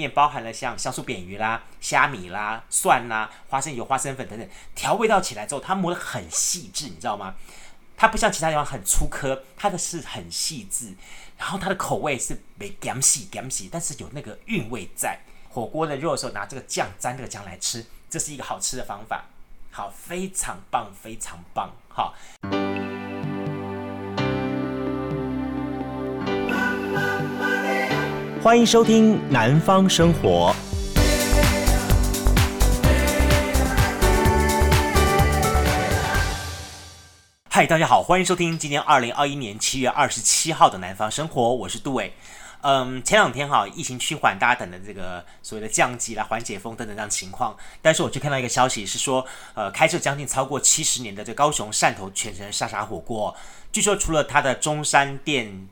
面包含了像香酥扁鱼啦、虾米啦、蒜啦、花生油、花生粉等等，调味道起来之后，它磨得很细致，你知道吗？它不像其他地方很粗颗，它的是很细致，然后它的口味是没咸细咸细，但是有那个韵味在。火锅的肉的时候拿这个酱沾这个酱来吃，这是一个好吃的方法。好，非常棒，非常棒，好。欢迎收听《南方生活》。嗨，大家好，欢迎收听今年二零二一年七月二十七号的《南方生活》，我是杜伟。嗯，前两天哈，疫情趋缓，大家等的这个所谓的降级来、缓解封等等这样情况，但是我却看到一个消息是说，呃，开设将近超过七十年的这高雄汕头全城沙茶火锅，据说除了它的中山店。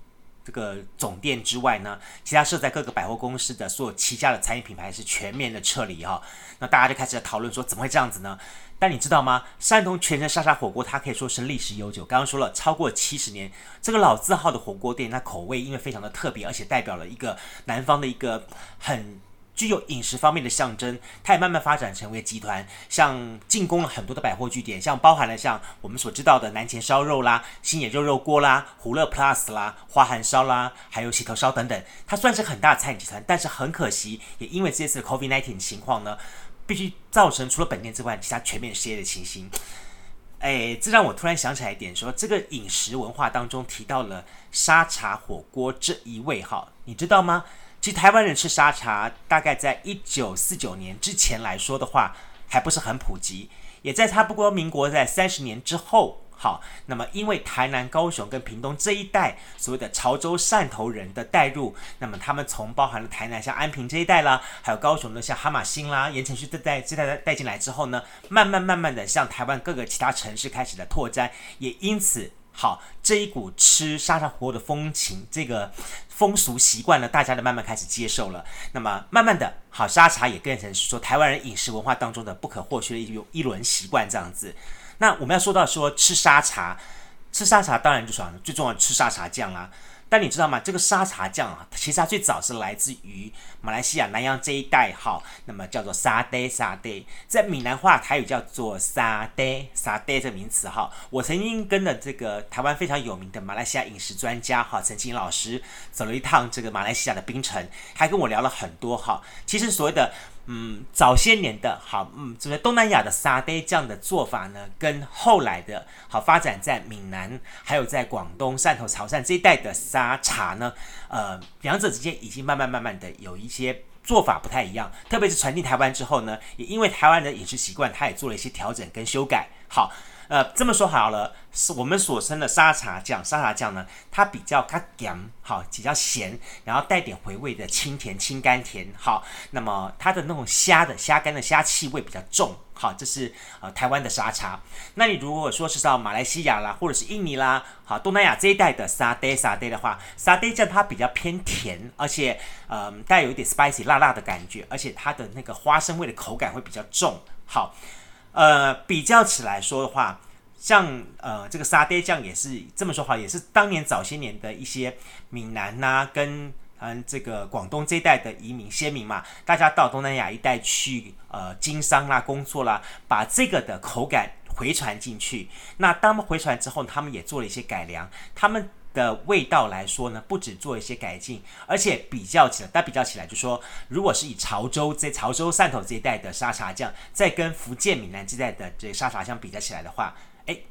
这个总店之外呢，其他设在各个百货公司的所有旗下的餐饮品牌是全面的撤离哈、那大家就开始讨论说，怎么会这样子呢？但你知道吗？山东全城沙沙火锅它可以说是历史悠久，刚刚说了超过七十年，这个老字号的火锅店，它口味因为非常的特别，而且代表了一个南方的一个很。具有饮食方面的象征，它也慢慢发展成为集团，像进攻了很多的百货据点，像包含了像我们所知道的南前烧肉啦、新野肉肉锅啦、胡乐 Plus 啦、花涵烧啦，还有洗头烧等等，它算是很大的餐饮集团。但是很可惜，也因为这次 COVID-19 情况呢，必须造成除了本店之外，其他全面失业的情形。哎，这让我突然想起来一点说，说这个饮食文化当中提到了沙茶火锅这一味哈，你知道吗？其实台湾人吃沙茶，大概在一九四九年之前来说的话，还不是很普及。也在差不多民国在三十年之后，好，那么因为台南、高雄跟屏东这一带所谓的潮州汕头人的带入，那么他们从包含了台南像安平这一带啦，还有高雄的像哈马星啦、盐埕区这带这带带进来之后呢，慢慢慢慢的向台湾各个其他城市开始的拓展，也因此。好，这一股吃沙茶火锅的风情，这个风俗习惯呢，大家都慢慢开始接受了。那么，慢慢的，好，沙茶也变成是说台湾人饮食文化当中的不可或缺的一一轮习惯这样子。那我们要说到说吃沙茶，吃沙茶当然就说最重要的吃沙茶酱啦。但你知道吗？这个沙茶酱啊，其实它最早是来自于马来西亚南洋这一带，哈，那么叫做沙爹沙爹，在闽南话台语叫做沙爹沙爹这个名词，哈。我曾经跟了这个台湾非常有名的马来西亚饮食专家，哈，陈清老师走了一趟这个马来西亚的槟城，还跟我聊了很多，哈。其实所谓的。嗯，早些年的好，嗯，这个东南亚的沙爹酱的做法呢，跟后来的好发展在闽南，还有在广东汕头、潮汕这一带的沙茶呢，呃，两者之间已经慢慢慢慢的有一些做法不太一样。特别是传进台湾之后呢，也因为台湾的饮食习惯，它也做了一些调整跟修改。好。呃，这么说好了，是我们所称的沙茶酱。沙茶酱呢，它比较它咸，好，比较咸，然后带点回味的清甜、清甘甜。好，那么它的那种虾的虾干的虾气味比较重。好，这是呃台湾的沙茶。那你如果说是到马来西亚啦，或者是印尼啦，好，东南亚这一带的沙爹沙爹的话，沙爹酱它比较偏甜，而且呃带有一点 spicy 辣辣的感觉，而且它的那个花生味的口感会比较重。好。呃，比较起来说的话，像呃这个沙爹酱也是这么说话，也是当年早些年的一些闽南呐、跟嗯这个广东这一带的移民先民嘛，大家到东南亚一带去呃经商啦、工作啦，把这个的口感回传进去。那当们回传之后，他们也做了一些改良，他们。的味道来说呢，不止做一些改进，而且比较起来，但比较起来，就说如果是以潮州这潮州汕头这一带的沙茶酱，再跟福建闽南这一带的这沙茶酱比较起来的话，诶，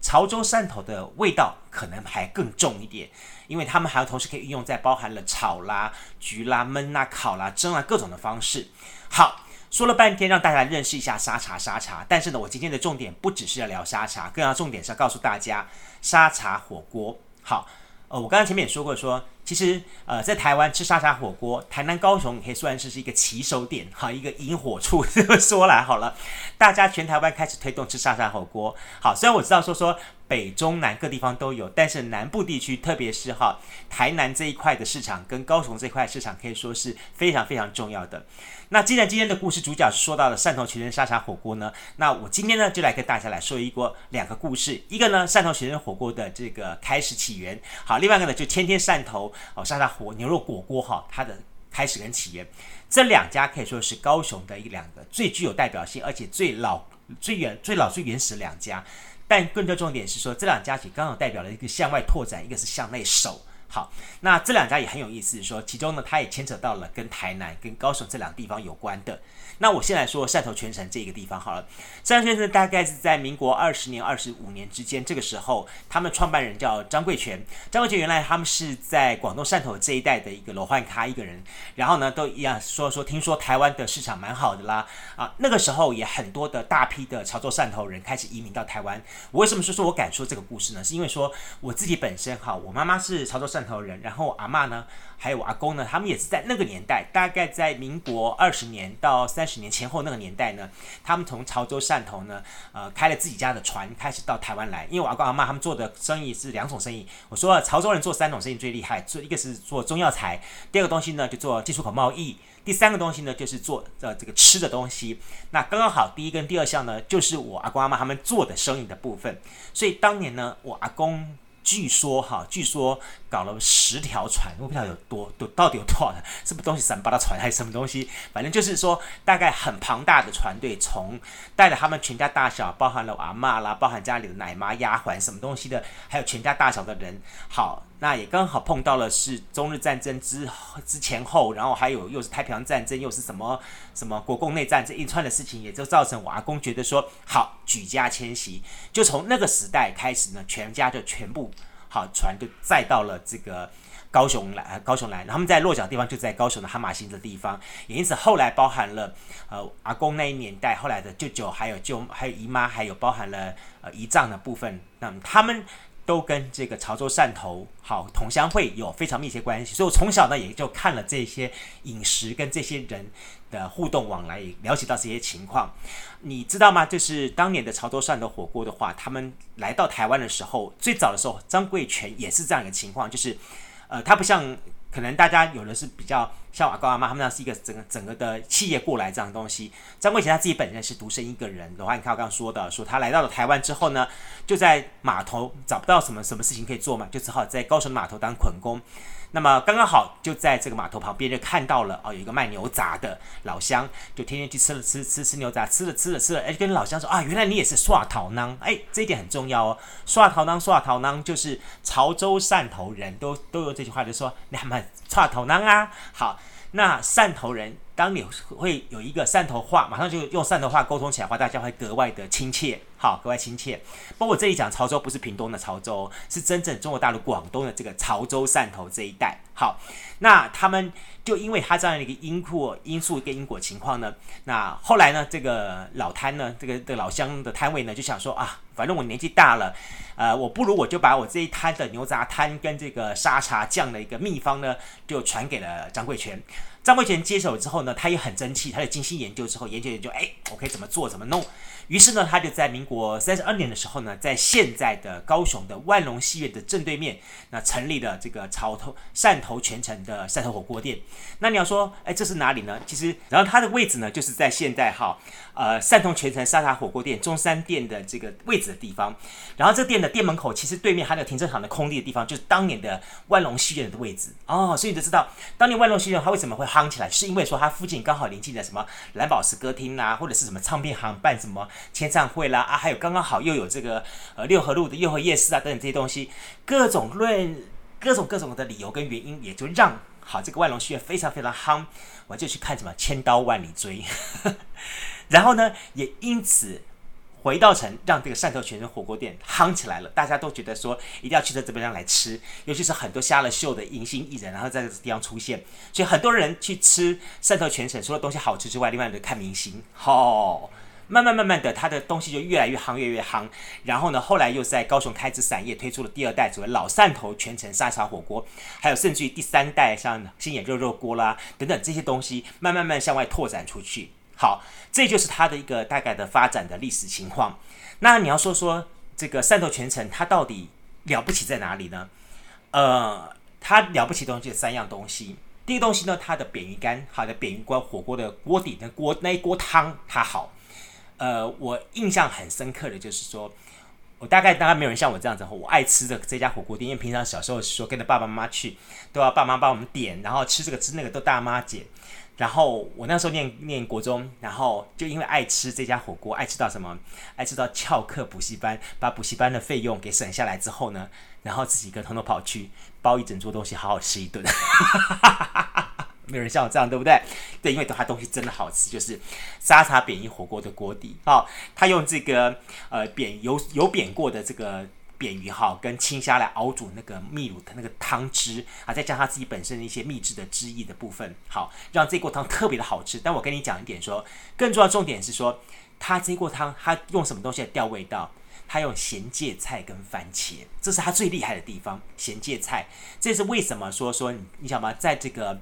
潮州汕头的味道可能还更重一点，因为他们还要同时可以运用在包含了炒啦、焗啦、焖啦、烤啦、蒸啦各种的方式。好，说了半天让大家认识一下沙茶沙茶，但是呢，我今天的重点不只是要聊沙茶，更要重点是要告诉大家沙茶火锅。好，呃，我刚才前面也说过，说其实呃，在台湾吃沙茶火锅，台南、高雄可以算是是一个起手点，哈，一个引火处。这么说来好了，大家全台湾开始推动吃沙茶火锅。好，虽然我知道说说北中南各地方都有，但是南部地区，特别是哈台南这一块的市场跟高雄这一块市场，可以说是非常非常重要的。那既然今天的故事主角是说到了汕头全城沙茶火锅呢，那我今天呢就来跟大家来说一个两个故事，一个呢汕头全城火锅的这个开始起源，好，另外一个呢就天天汕头哦沙茶火牛肉火锅哈它的开始跟起源。这两家可以说是高雄的一两个最具有代表性，而且最老、最远、最老、最原始两家。但更多重点是说，这两家其实刚好代表了一个向外拓展，一个是向内守。好，那这两家也很有意思，说其中呢，它也牵扯到了跟台南、跟高雄这两个地方有关的。那我先来说汕头全城这个地方好了。汕头全城大概是在民国二十年、二十五年之间，这个时候，他们创办人叫张贵全。张贵全原来他们是在广东汕头这一带的一个罗汉咖一个人，然后呢，都一样说说，听说台湾的市场蛮好的啦。啊，那个时候也很多的大批的潮州汕头人开始移民到台湾。我为什么说说我敢说这个故事呢？是因为说我自己本身哈，我妈妈是潮州汕头人，然后我阿嬷呢。还有我阿公呢，他们也是在那个年代，大概在民国二十年到三十年前后那个年代呢，他们从潮州汕头呢，呃，开了自己家的船，开始到台湾来。因为我阿公阿嬷他们做的生意是两种生意。我说，潮州人做三种生意最厉害，做一个是做中药材，第二个东西呢就做进出口贸易，第三个东西呢就是做呃这个吃的东西。那刚刚好，第一跟第二项呢，就是我阿公阿嬷他们做的生意的部分。所以当年呢，我阿公。据说哈，据说搞了十条船，我不知道有多多，到底有多少的，是不东西三八的船还是什么东西？反正就是说，大概很庞大的船队，从带着他们全家大小，包含了阿嬷啦，包含家里的奶妈、丫鬟什么东西的，还有全家大小的人。好，那也刚好碰到了是中日战争之之前后，然后还有又是太平洋战争，又是什么什么国共内战这一串的事情，也就造成我阿公觉得说好。举家迁徙，就从那个时代开始呢，全家就全部好船就载到了这个高雄来，高雄来，他们在落脚地方就在高雄的哈马星的地方，也因此后来包含了呃阿公那一年代，后来的舅舅还有舅还有姨妈，还有包含了呃姨丈的部分，那么他们。都跟这个潮州汕头好同乡会有非常密切关系，所以我从小呢也就看了这些饮食跟这些人的互动往来，也了解到这些情况。你知道吗？就是当年的潮州汕头火锅的话，他们来到台湾的时候，最早的时候，张贵全也是这样一个情况，就是呃，他不像。可能大家有的是比较像阿公阿妈，他们那是一个整个整个的企业过来这样的东西。张贵贤他自己本人是独身一个人的话，你看我刚刚说的，说他来到了台湾之后呢，就在码头找不到什么什么事情可以做嘛，就只好在高雄码头当捆工。那么刚刚好就在这个码头旁边就看到了哦，有一个卖牛杂的老乡，就天天去吃了吃吃吃牛杂，吃了吃了吃了，哎，跟老乡说啊，原来你也是刷头囊，哎，这一点很重要哦，刷头囊刷头囊就是潮州汕头人都都有这句话，就说你们刷头囊啊，好。那汕头人，当你会有一个汕头话，马上就用汕头话沟通起来的话，大家会格外的亲切，好，格外亲切。包括这里讲潮州，不是屏东的潮州，是真正中国大陆广东的这个潮州汕头这一带。好，那他们就因为他这样的一个因果因素跟因果情况呢，那后来呢，这个老摊呢，这个这个老乡的摊位呢，就想说啊，反正我年纪大了，呃，我不如我就把我这一摊的牛杂摊跟这个沙茶酱的一个秘方呢，就传给了张贵全。张贵全接手之后呢，他也很争气，他就精心研究之后，研究研究，哎，我可以怎么做，怎么弄。于是呢，他就在民国三十二年的时候呢，在现在的高雄的万隆戏院的正对面，那成立了这个潮头汕头全城的汕头火锅店。那你要说，哎，这是哪里呢？其实，然后它的位置呢，就是在现在哈，呃，汕头全城沙茶火锅店中山店的这个位置的地方。然后这店的店门口其实对面还有停车场的空地的地方，就是当年的万隆戏院的位置哦。所以你就知道，当年万隆戏院它为什么会夯起来，是因为说它附近刚好临近的什么蓝宝石歌厅啊，或者是什么唱片行办什么。签唱会啦啊，还有刚刚好又有这个呃六合路的六合夜市啊等等这些东西，各种论各种各种的理由跟原因，也就让好这个万隆戏院非常非常夯，我就去看什么千刀万里追，然后呢也因此回到城，让这个汕头全城火锅店夯起来了，大家都觉得说一定要去到这边来吃，尤其是很多瞎了秀的迎新艺人，然后在这个地方出现，所以很多人去吃汕头全城，除了东西好吃之外，另外就看明星，好。慢慢慢慢的，他的东西就越来越夯，越来越夯。然后呢，后来又在高雄开枝散叶，推出了第二代所谓老汕头全城沙茶火锅，还有甚至于第三代像新野肉肉锅啦等等这些东西，慢慢慢向外拓展出去。好，这就是它的一个大概的发展的历史情况。那你要说说这个汕头全城它到底了不起在哪里呢？呃，它了不起的东西有三样东西。第一个东西呢，它的扁鱼干，好的扁鱼锅火锅的锅底的锅那一锅汤它好。呃，我印象很深刻的就是说，我大概大概没有人像我这样子，我爱吃的这家火锅店，因为平常小时候说跟着爸爸妈妈去，都要爸妈帮我们点，然后吃这个吃那个都大妈捡。然后我那时候念念国中，然后就因为爱吃这家火锅，爱吃到什么？爱吃到翘课补习班，把补习班的费用给省下来之后呢，然后自己一个偷偷跑去包一整桌东西，好好吃一顿。没有人像我这样，对不对？对，因为它东西真的好吃，就是沙茶扁鱼火锅的锅底。好，他用这个呃扁油油扁过的这个。扁鱼哈跟青虾来熬煮那个秘鲁的那个汤汁啊，再加上他自己本身的一些秘制的汁液的部分，好让这锅汤特别的好吃。但我跟你讲一点说，更重要的重点是说，他这锅汤他用什么东西来调味道？他用咸芥菜跟番茄，这是他最厉害的地方。咸芥菜，这是为什么说说你你想吗？在这个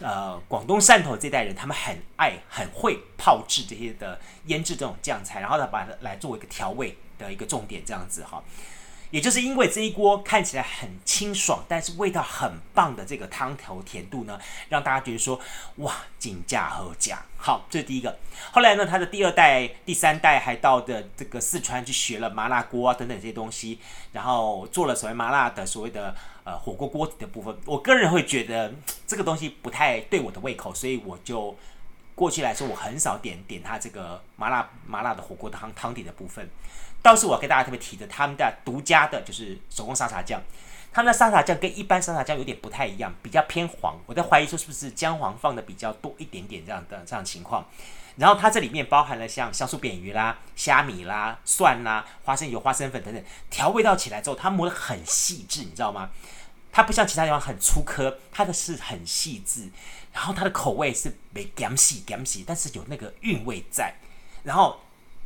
呃广东汕头这代人，他们很爱很会炮制这些的腌制这种酱菜，然后呢把它来作为一个调味的一个重点，这样子哈。也就是因为这一锅看起来很清爽，但是味道很棒的这个汤头甜度呢，让大家觉得说哇，进价合价。好，这是第一个。后来呢，他的第二代、第三代还到的这个四川去学了麻辣锅啊等等这些东西，然后做了所谓麻辣的所谓的呃火锅锅底的部分。我个人会觉得这个东西不太对我的胃口，所以我就过去来说，我很少点点他这个麻辣麻辣的火锅汤汤底的部分。倒是我要跟大家特别提的，他们的独家的就是手工沙茶酱，他们的沙茶酱跟一般沙茶酱有点不太一样，比较偏黄。我在怀疑说是不是姜黄放的比较多一点点这样的这样情况。然后它这里面包含了像香酥扁鱼啦、虾米啦、蒜啦、花生油、花生粉等等，调味道起来之后，它磨得很细致，你知道吗？它不像其他地方很粗颗，它的是很细致。然后它的口味是没咸细咸细，但是有那个韵味在。然后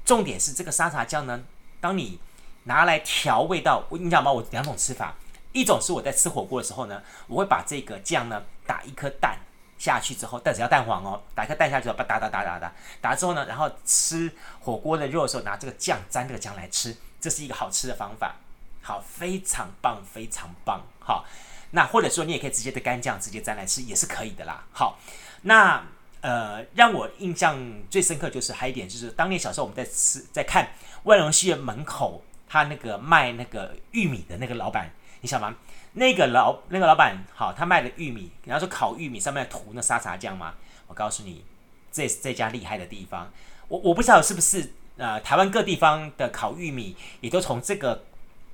重点是这个沙茶酱呢。当你拿来调味道，我你讲吧，我两种吃法，一种是我在吃火锅的时候呢，我会把这个酱呢打一颗蛋下去之后，但只要蛋黄哦，打一颗蛋下去之后，把打打打打打，打之后呢，然后吃火锅的肉的时候拿这个酱沾这个酱来吃，这是一个好吃的方法，好，非常棒，非常棒，好，那或者说你也可以直接的干酱直接沾来吃也是可以的啦，好，那呃让我印象最深刻就是还有一点就是当年小时候我们在吃在看。万荣戏院门口，他那个卖那个玉米的那个老板，你想吗？那个老那个老板，好，他卖的玉米，然后说烤玉米上面涂那沙茶酱吗？我告诉你，这是这家厉害的地方。我我不知道是不是呃，台湾各地方的烤玉米也都从这个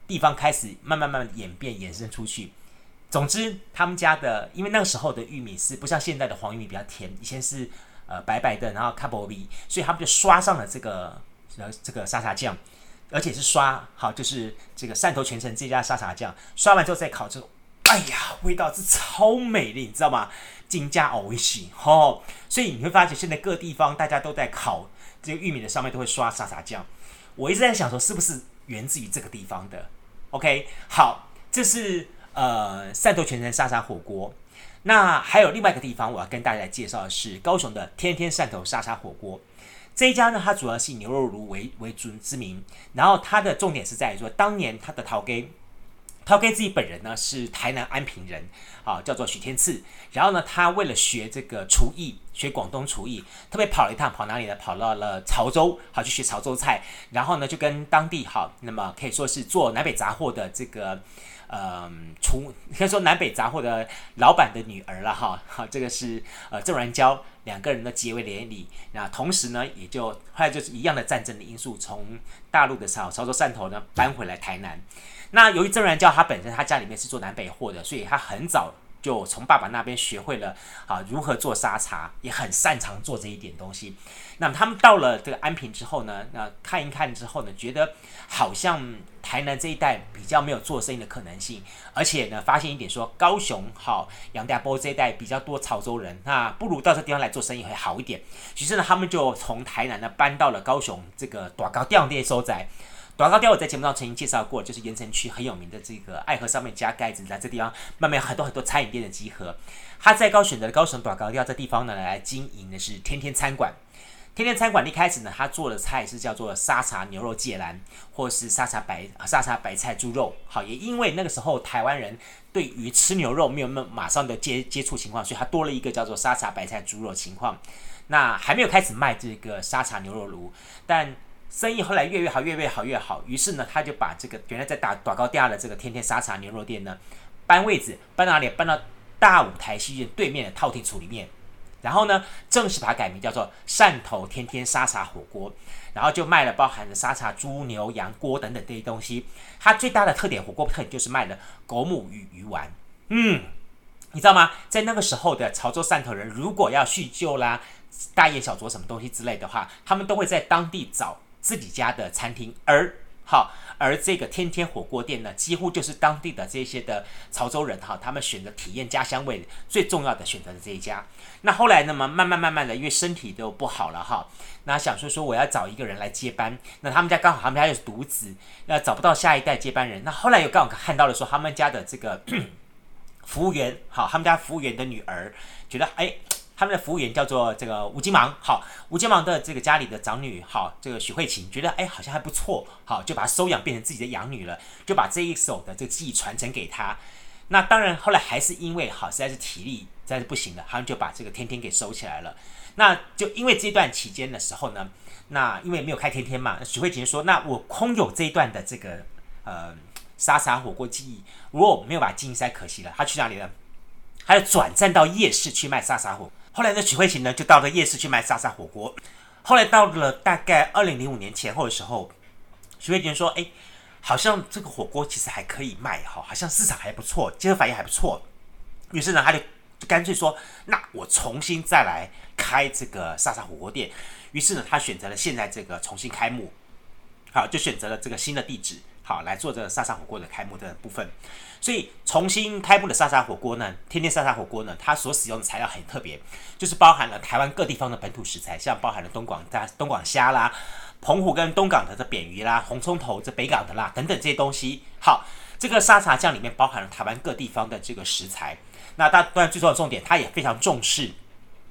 地方开始慢慢慢慢演变衍生出去。总之，他们家的，因为那个时候的玉米是不像现在的黄玉米比较甜，以前是呃白白的，然后卡波比，所以他们就刷上了这个。然后这个沙茶酱，而且是刷好，就是这个汕头全城这家沙茶酱，刷完之后再烤之后，哎呀，味道是超美丽，你知道吗？金家奥威西哦，所以你会发现现在各地方大家都在烤这个玉米的上面都会刷沙茶酱。我一直在想说，是不是源自于这个地方的？OK，好，这是呃汕头全城沙茶火锅。那还有另外一个地方，我要跟大家介绍的是高雄的天天汕头沙茶火锅。这一家呢，它主要是以牛肉炉为为主之名，然后它的重点是在于说，当年他的头家，头家自己本人呢是台南安平人，啊，叫做许天赐。然后呢，他为了学这个厨艺，学广东厨艺，特别跑了一趟，跑哪里呢？跑到了潮州，好去学潮州菜。然后呢，就跟当地好，那么可以说是做南北杂货的这个。呃，从应该说南北杂货的老板的女儿了哈，好，这个是呃郑然娇两个人的结为连理，那同时呢，也就后来就是一样的战争的因素，从大陆的潮潮州汕头呢搬回来台南。那由于郑然娇她本身她家里面是做南北货的，所以她很早。就从爸爸那边学会了啊，如何做沙茶，也很擅长做这一点东西。那么他们到了这个安平之后呢，那看一看之后呢，觉得好像台南这一带比较没有做生意的可能性，而且呢，发现一点说高雄好杨家坡这一带比较多潮州人，那不如到这地方来做生意会好一点。于是呢，他们就从台南呢搬到了高雄这个大高店这些所在。短高调我在节目上曾经介绍过，就是盐城区很有名的这个爱河上面加盖子，在这地方慢慢有很多很多餐饮店的集合。他在高选择的高雄短高调这地方呢来经营的是天天餐馆。天天餐馆一开始呢，他做的菜是叫做沙茶牛肉芥兰，或是沙茶白沙茶白菜猪肉。好，也因为那个时候台湾人对于吃牛肉没有那么马上的接接触情况，所以他多了一个叫做沙茶白菜猪肉情况。那还没有开始卖这个沙茶牛肉炉，但生意后来越越好，越越好越好。于是呢，他就把这个原来在打打高店的这个天天沙茶牛肉店呢，搬位置搬哪里？搬到大舞台戏院对面的套厅处里面。然后呢，正式把它改名叫做汕头天天沙茶火锅，然后就卖了包含了沙茶猪牛羊锅等等这些东西。它最大的特点，火锅特点就是卖了狗母鱼鱼丸。嗯，你知道吗？在那个时候的潮州汕头人，如果要叙旧啦、大宴小酌什么东西之类的话，他们都会在当地找自己家的餐厅。而好，而这个天天火锅店呢，几乎就是当地的这些的潮州人哈，他们选择体验家乡味最重要的选择的这一家。那后来呢嘛，慢慢慢慢的，因为身体都不好了哈，那想说说我要找一个人来接班。那他们家刚好他们家又是独子，那找不到下一代接班人。那后来又刚好看到了说他们家的这个 服务员，好，他们家服务员的女儿觉得哎，他们的服务员叫做这个吴金芒，好，吴金芒的这个家里的长女，好，这个许慧琴觉得哎好像还不错，好，就把她收养变成自己的养女了，就把这一手的这个技艺传承给她。那当然后来还是因为好实在是体力。实在是不行了，他们就把这个天天给收起来了。那就因为这段期间的时候呢，那因为没有开天天嘛，许慧琴说：“那我空有这一段的这个呃沙沙火锅技艺，如果我没有把经营塞，可惜了。”他去哪里了？他要转战到夜市去卖沙沙火锅。后来呢，许慧琴呢就到了夜市去卖沙茶火锅。后来到了大概二零零五年前后的时候，许慧琴说：“哎，好像这个火锅其实还可以卖哈，好像市场还不错，接受反应还不错。”于是呢，他就。干脆说，那我重新再来开这个沙茶火锅店。于是呢，他选择了现在这个重新开幕，好，就选择了这个新的地址，好来做这个沙茶火锅的开幕的部分。所以重新开幕的沙茶火锅呢，天天沙茶火锅呢，它所使用的材料很特别，就是包含了台湾各地方的本土食材，像包含了东广大东广虾啦、澎湖跟东港的这扁鱼啦、红葱头这北港的啦等等这些东西。好，这个沙茶酱里面包含了台湾各地方的这个食材。那当然，最重要的重点，它也非常重视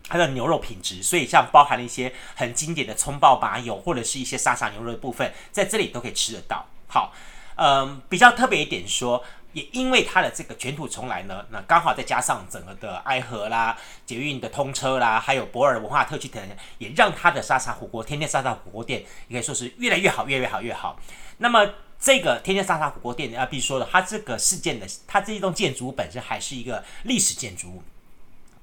它的牛肉品质，所以像包含了一些很经典的葱爆麻油，或者是一些沙茶牛肉的部分，在这里都可以吃得到。好，嗯，比较特别一点说，也因为它的这个卷土重来呢，那刚好再加上整个的爱河啦、捷运的通车啦，还有博尔文化特区等，也让它的沙茶火锅、天天沙茶火锅店，也可以说是越来越好，越来越好，越好。那么。这个天天沙茶火锅店啊，必须说的，它这个事件的，它这一栋建筑物本身还是一个历史建筑物。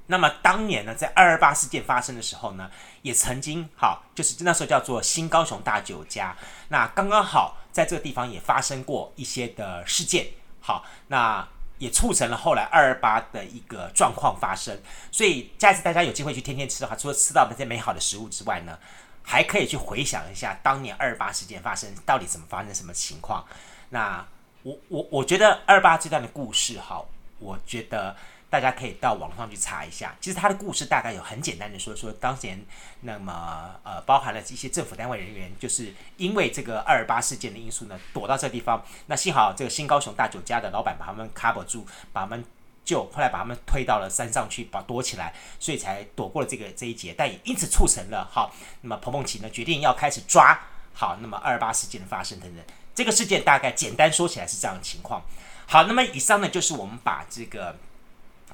那么当年呢，在二二八事件发生的时候呢，也曾经好，就是那时候叫做新高雄大酒家。那刚刚好在这个地方也发生过一些的事件，好，那也促成了后来二二八的一个状况发生。所以下次大家有机会去天天吃的话，除了吃到那些美好的食物之外呢，还可以去回想一下当年二二八事件发生到底怎么发生什么情况。那我我我觉得二二八这段的故事哈，我觉得大家可以到网上去查一下。其实他的故事大概有很简单的说说，当年那么呃包含了一些政府单位人员，就是因为这个二二八事件的因素呢，躲到这地方。那幸好这个新高雄大酒家的老板把他们 cover 住，把他们。就后来把他们推到了山上去，把躲起来，所以才躲过了这个这一劫。但也因此促成了好，那么彭孟祺呢决定要开始抓好，那么二二八事件的发生等等。这个事件大概简单说起来是这样的情况。好，那么以上呢就是我们把这个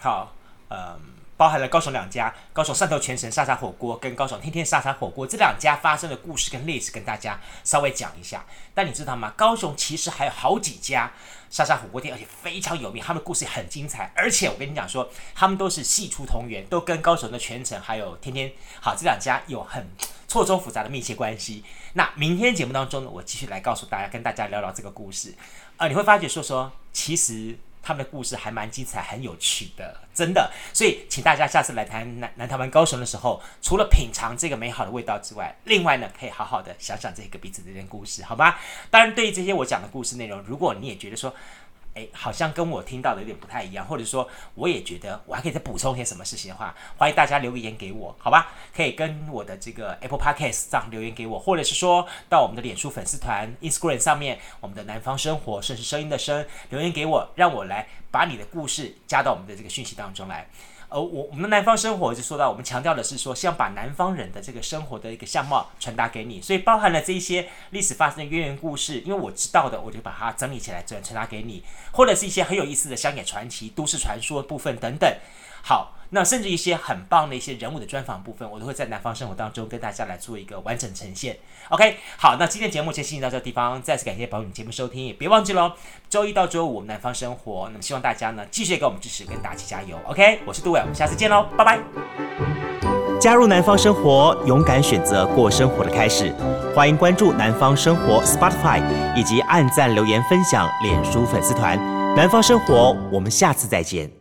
好，嗯。包含了高雄两家，高雄汕头全城沙茶火锅跟高雄天天沙茶火锅这两家发生的故事跟历史，跟大家稍微讲一下。但你知道吗？高雄其实还有好几家沙茶火锅店，而且非常有名，他们的故事也很精彩。而且我跟你讲说，他们都是系出同源，都跟高雄的全城还有天天好这两家有很错综复杂的密切关系。那明天节目当中呢，我继续来告诉大家，跟大家聊聊这个故事。呃，你会发觉说说，其实。他们的故事还蛮精彩，很有趣的，真的。所以，请大家下次来谈南南台湾高雄的时候，除了品尝这个美好的味道之外，另外呢，可以好好的想想这个彼此之间故事，好吗？当然，对于这些我讲的故事内容，如果你也觉得说，诶，好像跟我听到的有点不太一样，或者说我也觉得我还可以再补充些什么事情的话，欢迎大家留个言给我，好吧？可以跟我的这个 Apple Podcast 上留言给我，或者是说到我们的脸书粉丝团 Instagram 上面，我们的南方生活，甚至声音的声留言给我，让我来把你的故事加到我们的这个讯息当中来。而，我我们的南方生活就说到，我们强调的是说，希望把南方人的这个生活的一个相貌传达给你，所以包含了这一些历史发生的渊源故事，因为我知道的，我就把它整理起来转传达给你，或者是一些很有意思的乡野传奇、都市传说部分等等。好。那甚至一些很棒的一些人物的专访部分，我都会在南方生活当中跟大家来做一个完整呈现。OK，好，那今天节目就进行到这个地方，再次感谢宝你节目收听，也别忘记喽，周一到周五我们南方生活，那么希望大家呢继续给我们支持跟打气加油。OK，我是杜伟，我们下次见喽，拜拜。加入南方生活，勇敢选择过生活的开始。欢迎关注南方生活 Spotify，以及按赞留言分享脸书粉丝团。南方生活，我们下次再见。